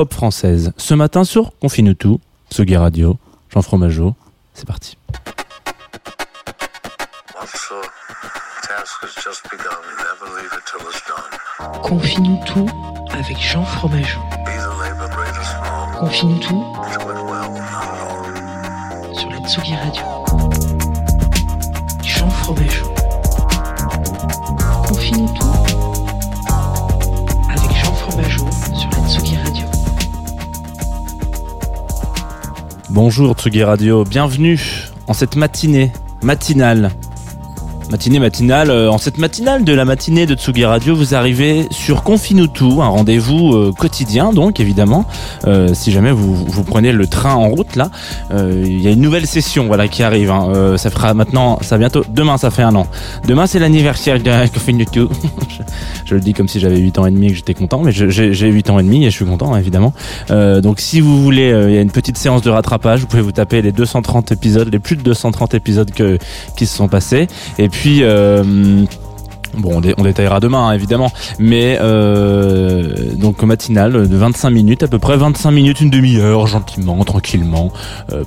pop française. Ce matin sur Confine tout, Tsugi Radio, Jean Fromageau, c'est parti. Confine tout avec Jean Fromageau. Confine tout sur la Tsugi Radio. Jean Fromageau. Confine tout Bonjour Tsugi Radio, bienvenue en cette matinée matinale. Matinée matinale, euh, en cette matinale de la matinée de Tsugi Radio, vous arrivez sur Confinutu, un rendez-vous euh, quotidien donc évidemment. Euh, si jamais vous, vous prenez le train en route là, euh, il y a une nouvelle session voilà qui arrive. hein. Euh, ça fera maintenant, ça bientôt, demain ça fait un an. Demain c'est l'anniversaire de Confinutu. je, je le dis comme si j'avais 8 ans et demi et que j'étais content, mais j'ai j'ai 8 ans et demi et je suis content évidemment. Donc si vous voulez, il y a une petite séance de rattrapage, vous pouvez vous taper les 230 épisodes, les plus de 230 épisodes que, qui se sont passés. Et puis... euh, Bon, on, dé- on détaillera demain, hein, évidemment, mais euh, donc matinale de 25 minutes, à peu près 25 minutes, une demi-heure, gentiment, tranquillement, euh,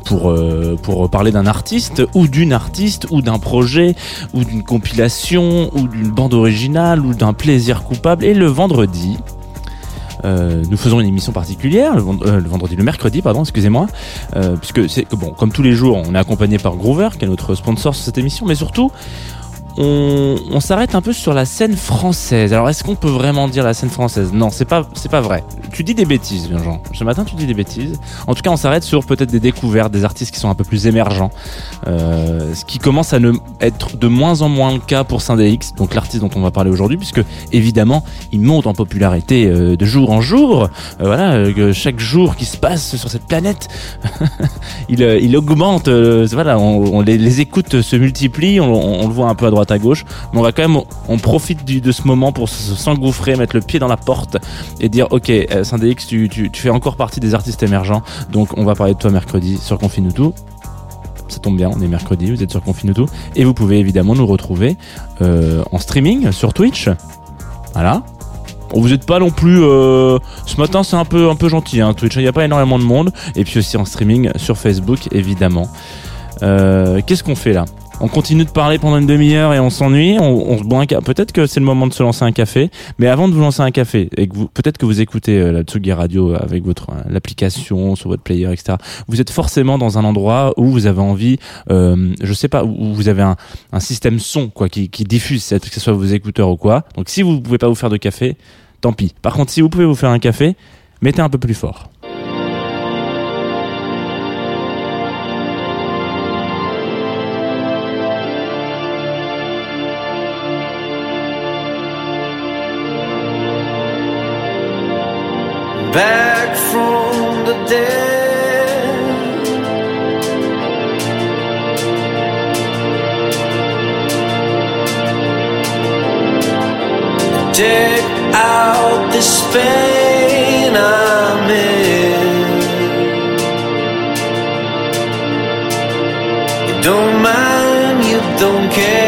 pour parler d'un artiste ou d'une artiste ou d'un projet ou d'une compilation ou d'une bande originale ou d'un plaisir coupable. Et le vendredi, nous faisons une émission particulière le, vend- le vendredi, le mercredi, pardon, excusez-moi, puisque c'est bon, comme tous les jours, on est accompagné par Groover, qui est notre sponsor sur cette émission, mais surtout, on, s'arrête un peu sur la scène française. Alors, est-ce qu'on peut vraiment dire la scène française? Non, c'est pas, c'est pas vrai. Tu dis des bêtises, Jean. Ce matin, tu dis des bêtises. En tout cas, on s'arrête sur peut-être des découvertes, des artistes qui sont un peu plus émergents, euh, ce qui commence à ne être de moins en moins le cas pour X, donc l'artiste dont on va parler aujourd'hui, puisque évidemment, il monte en popularité euh, de jour en jour. Euh, voilà, que chaque jour qui se passe sur cette planète, il, augmente. voilà, on, les, écoutes se multiplient, on le voit un peu à droite à gauche, mais on va quand même, on profite de ce moment pour s'engouffrer, mettre le pied dans la porte et dire, ok, euh, X, tu, fais encore partie des artistes émergents, donc on va parler de toi mercredi sur Confinutu. Ça tombe bien, on est mercredi, vous êtes sur Confinutu. Et vous pouvez évidemment nous retrouver euh, en streaming sur Twitch. Voilà. Vous n'êtes pas non plus. euh, ce matin, c'est un peu, un peu gentil, hein, Twitch. Il n'y a pas énormément de monde. Et puis aussi en streaming sur Facebook, évidemment. Qu'est-ce qu'on fait là? On continue de parler pendant une demi-heure et on s'ennuie. On, on se boit un Peut-être que c'est le moment de se lancer un café. Mais avant de vous lancer un café, et que peut-être que vous écoutez euh, la Tsugi Radio avec votre euh, l'application sur votre player, etc. Vous êtes forcément dans un endroit où vous avez envie, euh, je sais pas, où vous avez un, un système son quoi qui, qui diffuse, que ce soit vos écouteurs ou quoi. Donc si vous pouvez pas vous faire de café, tant pis. Par contre, si vous pouvez vous faire un café, mettez un peu plus fort. Back from the dead. Take out this pain I'm in. You don't mind, you don't care.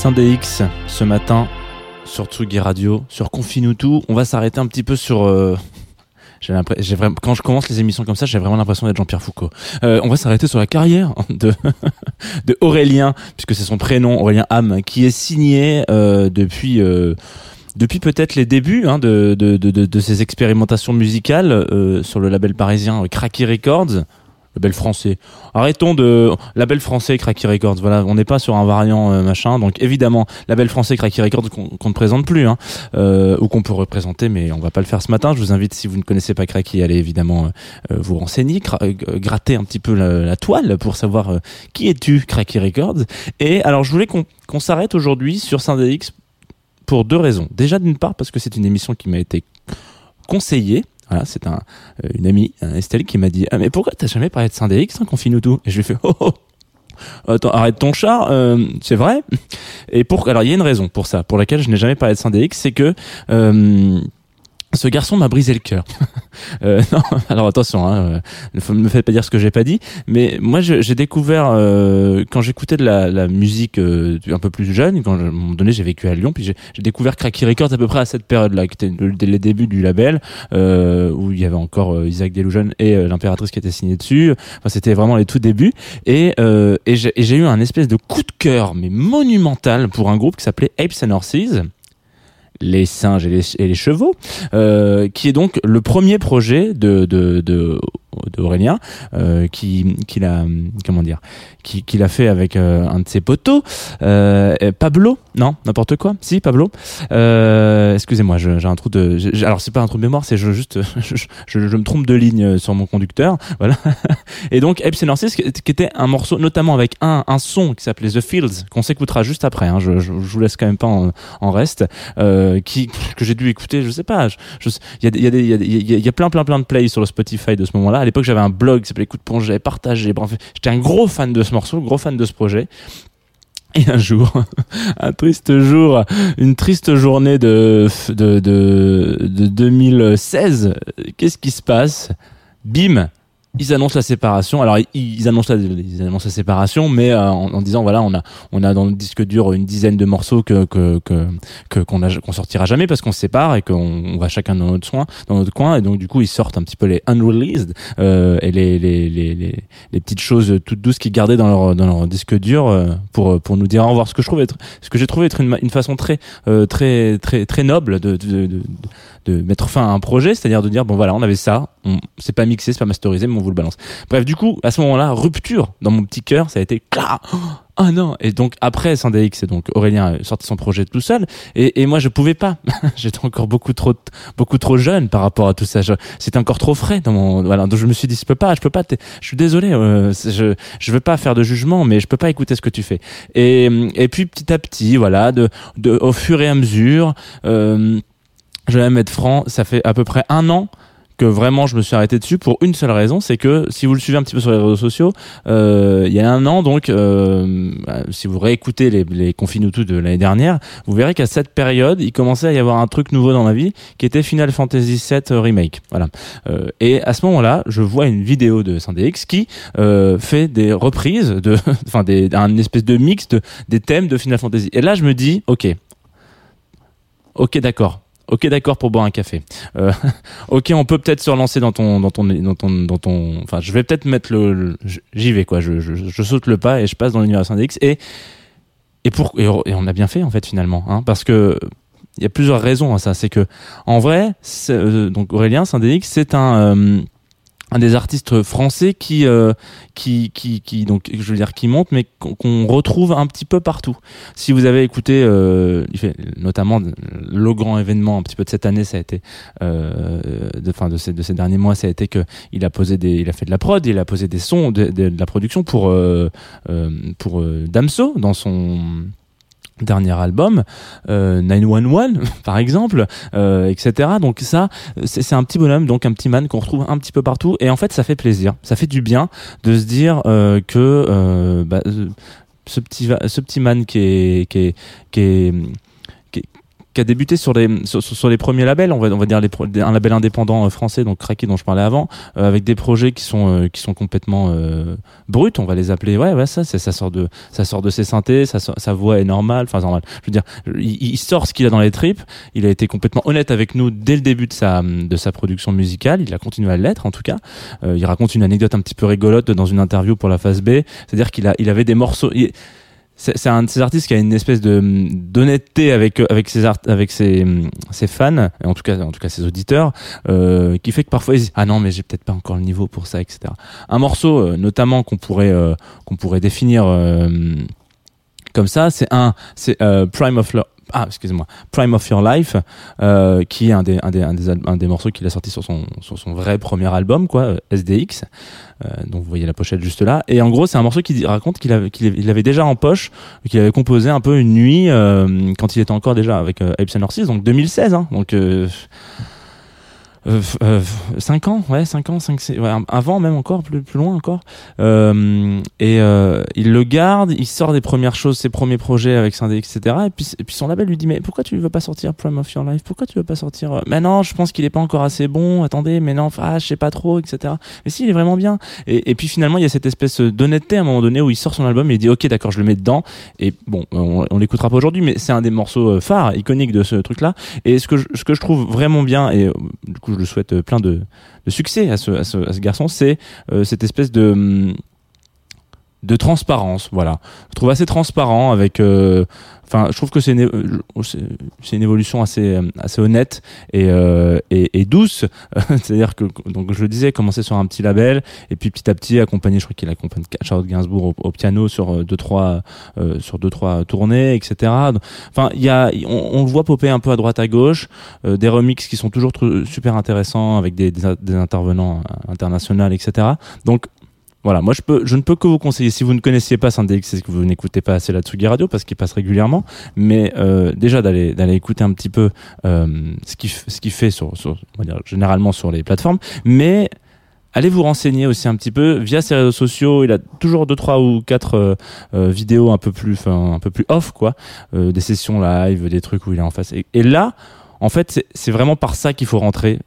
Syndex ce matin sur Tsugi Radio, sur Confinutu. On va s'arrêter un petit peu sur. euh, j'ai quand je commence les émissions comme ça, j'ai vraiment l'impression d'être Jean-Pierre Foucault. Euh, on va s'arrêter sur la carrière de de Aurélien, puisque c'est son prénom, Aurélien Ham, qui est signé euh, depuis. depuis peut-être les débuts hein, de, de, de, expérimentations musicales sur le label parisien Cracky Records, label français. Arrêtons de label français Cracky Records. Voilà, on n'est pas sur un variant euh, machin. Donc évidemment, label français Cracky Records qu'on ne présente plus, hein, euh, ou qu'on peut représenter, mais on va pas le faire ce matin. Je vous invite, si vous ne connaissez pas Cracky, à aller évidemment euh, vous renseigner, gratter un petit peu la, la toile pour savoir qui es-tu, Cracky Records. Et alors, je voulais qu'on qu'on s'arrête aujourd'hui sur Syndex pour deux raisons. Déjà, d'une part, parce que c'est une émission qui m'a été conseillée. Voilà, c'est un, euh, une amie, Estelle, qui m'a dit Ah, mais pourquoi t'as jamais parlé de Syndex, hein, confine tout? Et je lui ai fait Oh, oh Attends, arrête ton char, euh, c'est vrai. Et pour, alors, il y a une raison pour ça, pour laquelle je n'ai jamais parlé de Syndex, c'est que euh, ce garçon m'a brisé le cœur. Euh, non, alors attention, hein, euh, ne me faites pas dire ce que j'ai pas dit. Mais moi, j'ai découvert euh, quand j'écoutais de la, la musique euh, un peu plus jeune, quand je- à un moment donné j'ai vécu à Lyon, puis j'ai découvert Cracky Records à peu près à cette période-là, qui était le- les débuts du label, euh, où il y avait encore euh, Isaac Delusion et l'impératrice qui était signée dessus. Enfin, c'était vraiment les tout débuts. Et, euh, et j'ai eu un espèce de coup de cœur, mais monumental, pour un groupe qui s'appelait Apes and Horses les singes et les, chevaux, euh, qui est donc le premier projet de d'Aurélien, euh, qui qui l'a comment dire, qui qui l'a fait avec euh, un de ses poteaux, euh, euh, Pablo, non n'importe quoi, si Pablo, euh, excusez-moi, je- j'ai un trou de, j'ai- alors c'est pas un trou de mémoire, c'est je juste je, je, je me trompe de ligne sur mon conducteur, voilà, et donc and Horses, qui qui était un morceau notamment avec un un son qui s'appelait The Fields, qu'on s'écoutera juste après, hein, je, je, je vous laisse quand même pas en, en reste, euh, qui que j'ai dû écouter, je sais pas, je- je- il y a il y a il y a y y a plein plein plein de plays sur le Spotify de ce moment-là. À l'époque, j'avais un blog qui s'appelait Coup de Ponge, j'avais partagé. J'étais un gros fan de ce morceau, gros fan de ce projet. Et un jour, un triste jour, une triste journée de de, de 2016. Qu'est-ce qui se passe? Bim, ils annoncent la séparation. Alors ils, annoncent la, ils annoncent la séparation, mais euh, en, disant voilà, on a on a dans le disque dur une dizaine de morceaux que que qu'on a qu'on sortira jamais parce qu'on se sépare et qu'on on va chacun dans notre soin, dans notre coin. Et donc du coup ils sortent un petit peu les unreleased euh, et les les, les les les petites choses toutes douces qu'ils gardaient dans leur dans leur disque dur euh, pour pour nous dire au revoir. Ce que je trouve être ce que j'ai trouvé être une, une façon très euh, très très très noble de de, de, de mettre fin à un projet, c'est-à-dire de dire bon voilà, on avait ça, on c'est pas mixé, c'est pas masterisé, on vous le balance. Bref, du coup, à ce moment-là, rupture dans mon petit cœur, ça a été. Ah non Et donc après Sandix, et donc Aurélien a sorti son projet tout seul, et, moi je pouvais pas. J'étais encore beaucoup trop beaucoup trop jeune par rapport à tout ça. C'était encore trop frais dans mon voilà. Donc je me suis dit je peux pas, je peux pas. Je suis désolé, euh, c'est- je je veux pas faire de jugement, mais je peux pas écouter ce que tu fais. Et puis petit à petit, voilà, au fur et à mesure. Euh, je vais même être franc, ça fait à peu près un an que vraiment je me suis arrêté dessus pour une seule raison, c'est que si vous le suivez un petit peu sur les réseaux sociaux, euh, il y a un an donc, euh, bah, si vous réécoutez les, les Confinutu de l'année dernière, vous verrez qu'à cette période, il commençait à y avoir un truc nouveau dans ma vie qui était Final Fantasy VII Remake. Voilà. Euh, et à ce moment-là, je vois une vidéo de Sandx qui euh, fait des reprises de, enfin des, un espèce de mix de des thèmes de Final Fantasy. Et là, je me dis, ok, ok, d'accord. Ok, d'accord pour boire un café. Euh, ok, on peut peut-être se relancer dans ton, dans ton, dans ton, dans ton. Enfin, je vais peut-être mettre le. J'y vais quoi. Je, je, je saute le pas et je passe dans l'univers Syndex et et pour et, on a bien fait en fait finalement, hein, parce que il y a plusieurs raisons à ça. C'est que en vrai, euh, donc Aurélien Syndex, c'est un euh, un des artistes français qui euh, qui qui qui donc je veux dire qui monte mais qu'on retrouve un petit peu partout. Si vous avez écouté euh, notamment le grand événement un petit peu de cette année ça a été euh, de fin de ces de ces derniers mois ça a été que il a posé des il a fait de la prod il a posé des sons de, de, de la production pour euh, euh, pour euh, Damso dans son dernier album euh, 911 par exemple euh, etc donc ça c'est un petit bonhomme donc un petit man qu'on retrouve un petit peu partout. Et en fait ça fait plaisir. Ça fait du bien de se dire euh, que euh, bah, ce petit ce petit man qui est qui est qui est qui, qui a débuté sur les sur, les premiers labels on va on va dire un label indépendant euh, français donc Cracky dont je parlais avant euh, avec des projets qui sont euh, qui sont complètement euh, bruts on va les appeler. Ouais ouais ça ça sort de ça sort de ses synthés sa voix est normale enfin normal. Je veux dire il, sort ce qu'il a dans les tripes. Il a été complètement honnête avec nous dès le début de sa de sa production musicale. Il a continué à l'être en tout cas. Il raconte une anecdote un petit peu rigolote dans une interview pour la phase B. C'est-à-dire qu'il a il avait des morceaux c'est un de ces artistes qui a une espèce de d'honnêteté avec avec ses art, avec ses ses fans en tout cas en tout cas ses auditeurs euh, qui fait que parfois ils disent ah non mais j'ai peut-être pas encore le niveau pour ça etc un morceau euh, notamment qu'on pourrait euh, qu'on pourrait définir euh, comme ça c'est un c'est euh, Prime of Lo- ah excusez-moi Prime of Your Life euh, qui est un des un des un des, un des morceaux qu'il a sorti sur son sur son vrai premier album quoi euh, SDX euh, donc vous voyez la pochette juste là. Et en gros c'est un morceau qui raconte qu'il avait qu'il avait- il avait déjà en poche qu'il avait composé un peu une nuit euh, quand il était encore déjà avec euh, and Horses donc 2016 hein, donc euh, euh, euh, 5 ans, ouais, 5 ans, 5, ouais, avant même encore, plus, plus loin encore. Euh, et euh, il le garde, il sort des premières choses, ses premiers projets avec Sindé, etc. Et puis, et puis son label lui dit Mais pourquoi tu veux pas sortir Prime of Your Life? Pourquoi tu veux pas sortir euh, Mais non, je pense qu'il est pas encore assez bon, attendez, mais non, ah, je sais pas trop, etc. Mais si, il est vraiment bien. Et, et puis finalement, il y a cette espèce d'honnêteté à un moment donné où il sort son album et il dit Ok, d'accord, je le mets dedans. Et bon, on, on l'écoutera pas aujourd'hui, mais c'est un des morceaux phares, iconiques de ce truc-là. Et ce que, je, ce que je trouve vraiment bien, et du coup, le souhaite euh, plein de, succès à ce garçon, c'est euh, cette espèce de hum, de transparence voilà. Je trouve assez transparent avec euh, enfin je trouve que c'est une, euh, c'est une évolution assez euh, assez honnête et euh, et, et douce. C'est-à-dire que donc je le disais commencer sur un petit label et puis petit à petit accompagné je crois qu'il accompagne Charlotte Gainsbourg au, piano sur euh, deux trois euh, sur deux trois tournées etc enfin il y a on, on le voit popper un peu à droite à gauche euh, des remixes qui sont toujours super intéressants avec des, des, des intervenants internationaux etc donc voilà, moi je peux, je ne peux que vous conseiller. Si vous ne connaissiez pas Sandex, c'est que vous n'écoutez pas assez la Tsugi Radio parce qu'il passe régulièrement. Mais euh, déjà d'aller d'aller écouter un petit peu euh, ce qu'il ce qu'il fait sur, sur on va dire, généralement sur les plateformes. Mais allez vous renseigner aussi un petit peu via ses réseaux sociaux. Il a toujours deux trois ou quatre euh, euh, vidéos un peu plus, enfin un peu plus off quoi, euh, des sessions live, des trucs où il est en face. Et, et là, en fait, c'est- c'est vraiment par ça qu'il faut rentrer.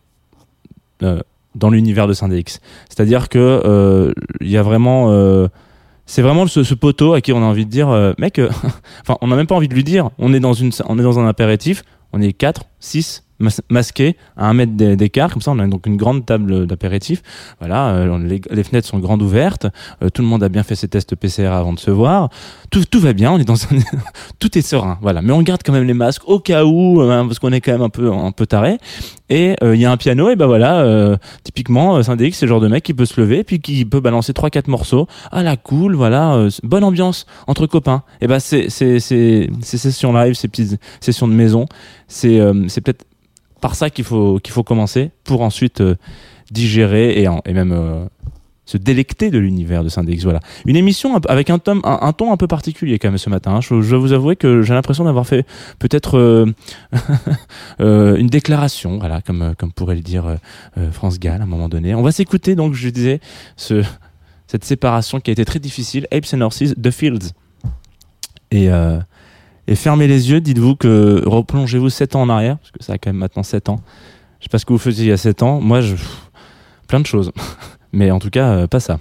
Euh, dans l'univers de Syndex. C'est-à-dire que euh, il y a vraiment euh, c'est vraiment ce, ce poteau à qui on a envie de dire euh, mec euh, enfin on n'a même pas envie de lui dire on est dans une on est dans un apéritif on est 4 6 masqués à un mètre d'é- d'écart comme ça on a donc une grande table d'apéritif. Voilà euh, les, fenêtres sont grandes ouvertes euh, tout le monde a bien fait ses tests PCR avant de se voir. Tout, tout va bien on est dans un tout est serein voilà. Mais on garde quand même les masques au cas où euh, parce qu'on est quand même un peu un peu taré. Et il y a un piano et ben voilà typiquement Syndex c'est le genre de mec qui peut se lever puis qui peut balancer trois quatre morceaux. Ah la cool voilà bonne ambiance entre copains. Et ben c'est c'est ces sessions live ces petites sessions de maison c'est euh, c'est peut-être par ça qu'il faut qu'il faut commencer pour ensuite euh, digérer et, même euh, se délecter de l'univers de Syndex voilà. Une émission avec un, tome, un, ton un peu particulier quand même ce matin hein. je, je vous avouer que j'ai l'impression d'avoir fait peut-être euh, une déclaration voilà comme comme pourrait le dire France Gall à un moment donné. On va s'écouter donc je disais ce cette séparation qui a été très difficile Apes and Horses The Fields. Et et fermez les yeux dites-vous que replongez-vous 7 ans en arrière parce que ça a quand même maintenant 7 ans. Je sais pas ce que vous faisiez il y a 7 ans. Moi je plein de choses. Mais en tout cas euh, pas ça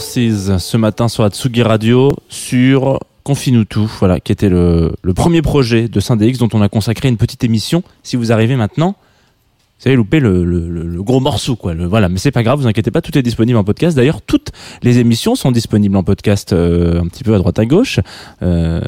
Ce matin sur Atsugi Radio sur Confine-nous tout, voilà, qui était le, le premier projet de Syndex dont on a consacré une petite émission. Si vous arrivez maintenant, vous avez loupé le, le, le- gros morceau, quoi. Le- voilà, mais c'est pas grave, vous inquiétez pas, tout est disponible en podcast. D'ailleurs, toutes les émissions sont disponibles en podcast euh, un petit peu à droite à gauche. Euh,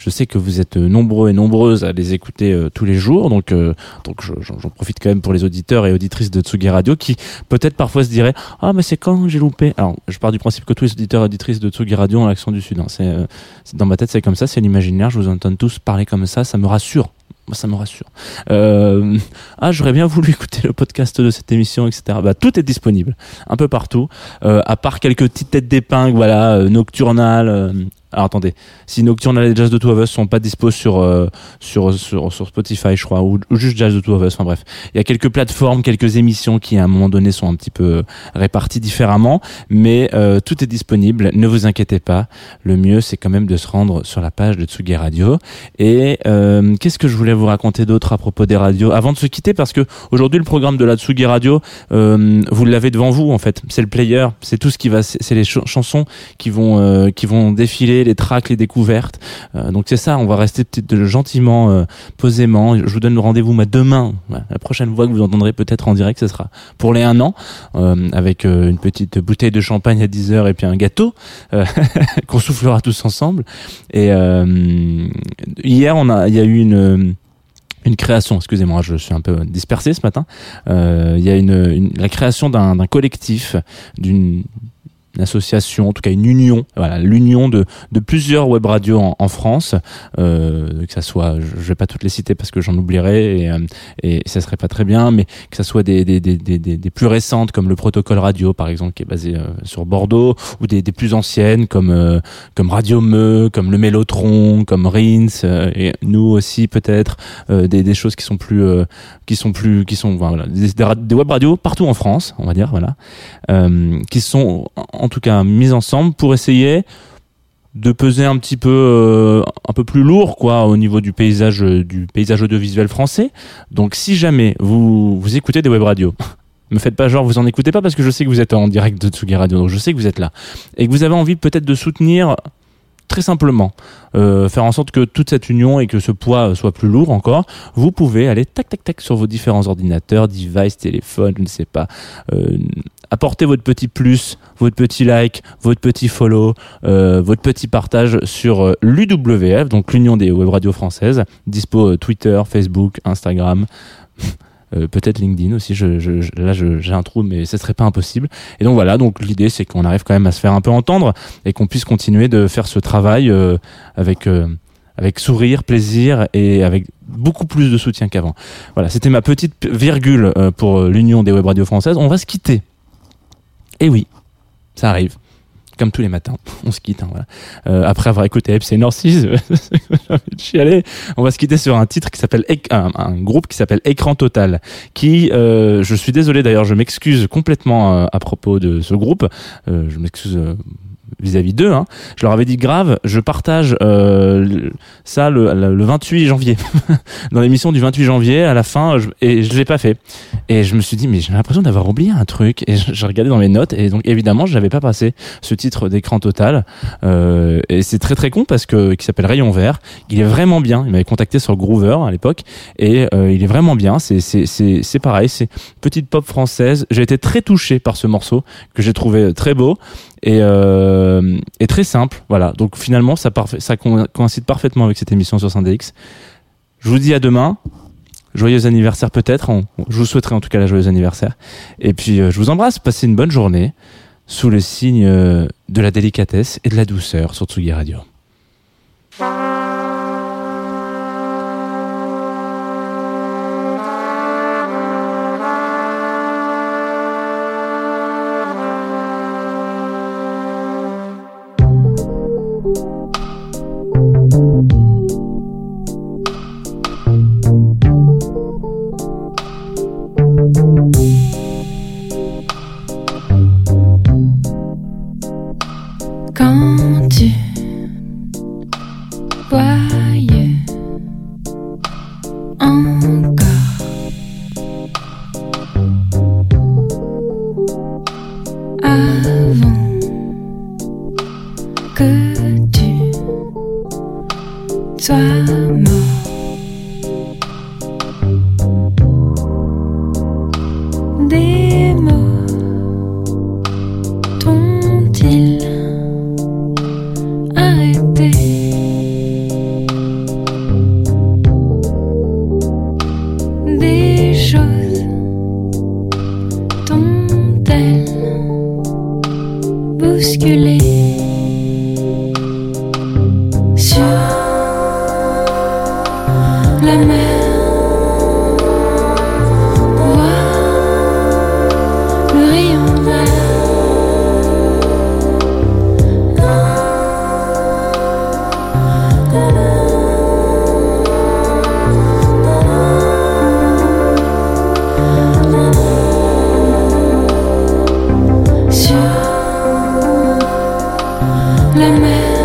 je sais que vous êtes nombreux et nombreuses à les écouter euh, tous les jours, donc euh, donc je- j'en profite quand même pour les auditeurs et auditrices de Tsugi Radio qui peut-être parfois se diraient ah mais c'est quand j'ai loupé? Alors je pars du principe que tous les auditeurs et auditrices de Tsugi Radio ont l'accent du Sud. hein. C'est euh, dans ma tête c'est comme ça, c'est l'imaginaire. Je vous entends tous parler comme ça, ça me rassure. Moi, ça me rassure. Euh, ah, j'aurais bien voulu écouter le podcast de cette émission, etc. Bah, tout est disponible, un peu partout, euh, à part quelques petites têtes d'épingle, voilà, euh, Nocturnal. euh, alors attendez, si Nocturnal et Jazz de Two of Us sont pas dispo sur euh, sur, sur Spotify, je crois, ou, juste Jazz de Two of Us. Enfin bref, il y a quelques plateformes, quelques émissions qui à un moment donné sont un petit peu euh, réparties différemment, mais euh, tout est disponible. Ne vous inquiétez pas. Le mieux, c'est quand même de se rendre sur la page de Tsugi Radio. Et euh, qu'est-ce que je voulais vous raconter d'autre à propos des radios? Avant de se quitter Parce que aujourd'hui, le programme de la Tsugi Radio, euh, vous l'avez devant vous en fait. C'est le player, c'est tout ce qui va, c'est les ch- chansons qui vont euh, qui vont défiler, les tracks, les découvertes. Euh, donc c'est ça. On va rester gentiment, euh, posément. Je vous donne le rendez-vous demain. La prochaine fois que vous entendrez peut-être en direct, ce sera pour les un an euh, avec une petite bouteille de champagne à 10 heures et puis un gâteau qu'on soufflera tous ensemble. Et hier, il y a eu une création, excusez-moi, je suis un peu dispersé ce matin. Il y a la création d'un collectif, d'une une association, en tout cas une union, voilà, l'union de, de plusieurs web radios en, en France, euh, que ça soit, je vais pas toutes les citer parce que j'en oublierai et, euh, et ça serait pas très bien, mais que ça soit des, des, des, des, des- plus récentes comme le Protocole Radio par exemple qui est basé euh, sur Bordeaux, ou des, des plus anciennes comme euh, comme Radio Meux, comme le Mélotron, comme Rins, euh, et nous aussi peut-être euh, des, des choses qui sont plus qui sont plus qui sont voilà, des, des web radios partout en France, on va dire voilà, qui sont en- en tout cas mises ensemble pour essayer de peser un petit peu euh, un peu plus lourd quoi au niveau du paysage du paysage audiovisuel français. Donc si jamais vous vous écoutez des web radios me faites pas genre vous en écoutez pas parce que je sais que vous êtes en direct de Tsugi Radio donc je sais que vous êtes là et que vous avez envie peut-être de soutenir très simplement euh, faire en sorte que toute cette union et que ce poids soit plus lourd encore, vous pouvez aller tac tac tac sur vos différents ordinateurs, devices, téléphones, je ne sais pas, euh, apporter votre petit plus, votre petit like, votre petit follow, euh, votre petit partage sur euh, l'UWF, donc l'Union des web radios françaises, dispo Twitter, Facebook, Instagram. Euh, peut-être LinkedIn aussi. Je, je, je- là, j'ai un trou, mais ce serait pas impossible. Et donc voilà. Donc l'idée, c'est qu'on arrive quand même à se faire un peu entendre et qu'on puisse continuer de faire ce travail euh, avec euh, avec sourire, plaisir et avec beaucoup plus de soutien qu'avant. Voilà, c'était ma petite virgule pour l'Union des web radios françaises. On va se quitter. Et oui, ça arrive. Comme tous les matins, on se quitte. hein, voilà. Euh, après avoir écouté FC Narcisse, chialer. On va se quitter sur un titre qui s'appelle un, groupe qui s'appelle Écran Total. Qui, euh, je suis désolé d'ailleurs, je m'excuse complètement euh, à propos de ce groupe. Je m'excuse vis-à-vis d'eux. Hein. Je leur avais dit grave, je partage euh, ça le, le, le 28 janvier. Dans l'émission du 28 janvier, à la fin, je, et je l'ai pas fait. Et je me suis dit, mais j'ai l'impression d'avoir oublié un truc. Et j'ai regardé dans mes notes, et donc évidemment, je n'avais pas passé ce titre d'écran total. Euh, et c'est très très con parce que qui s'appelle Rayon Vert. Il est vraiment bien. Il m'avait contacté sur Groover à l'époque, et euh, il est vraiment bien. C'est c'est c'est c'est pareil. C'est petite pop française. J'ai été très touché par ce morceau que j'ai trouvé très beau et, euh, et très simple. Voilà. Donc finalement, ça, ça co- coïncide parfaitement avec cette émission sur Syndex. Je vous dis à demain. Joyeux anniversaire peut-être. Je vous souhaiterai en tout cas la joyeux anniversaire. Et puis euh, je vous embrasse. Passez une bonne journée sous le signe euh, de la délicatesse et de la douceur sur Tsugi Radio. Sois la mer.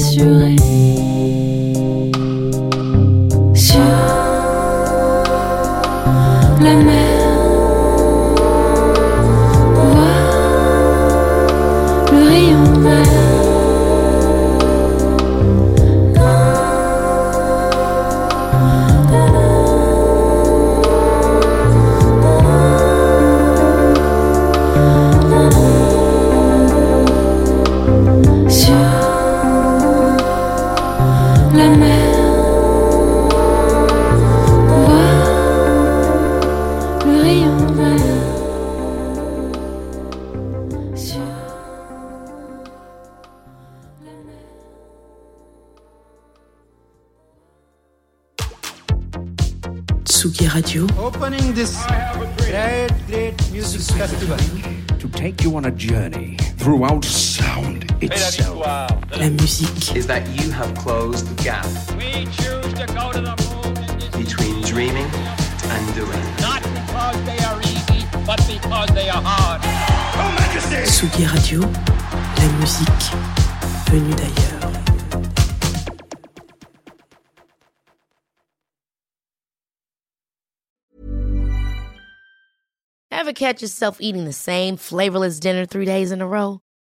Sur la mer throughout sound itself. la musique, is that you have closed the gap We choose to go to the moon in this between dreaming and doing. not because they are easy, but because they are hard. Tsugi Radio, la musique venue d'ailleurs. Ever catch yourself eating the same flavorless dinner three days in a row?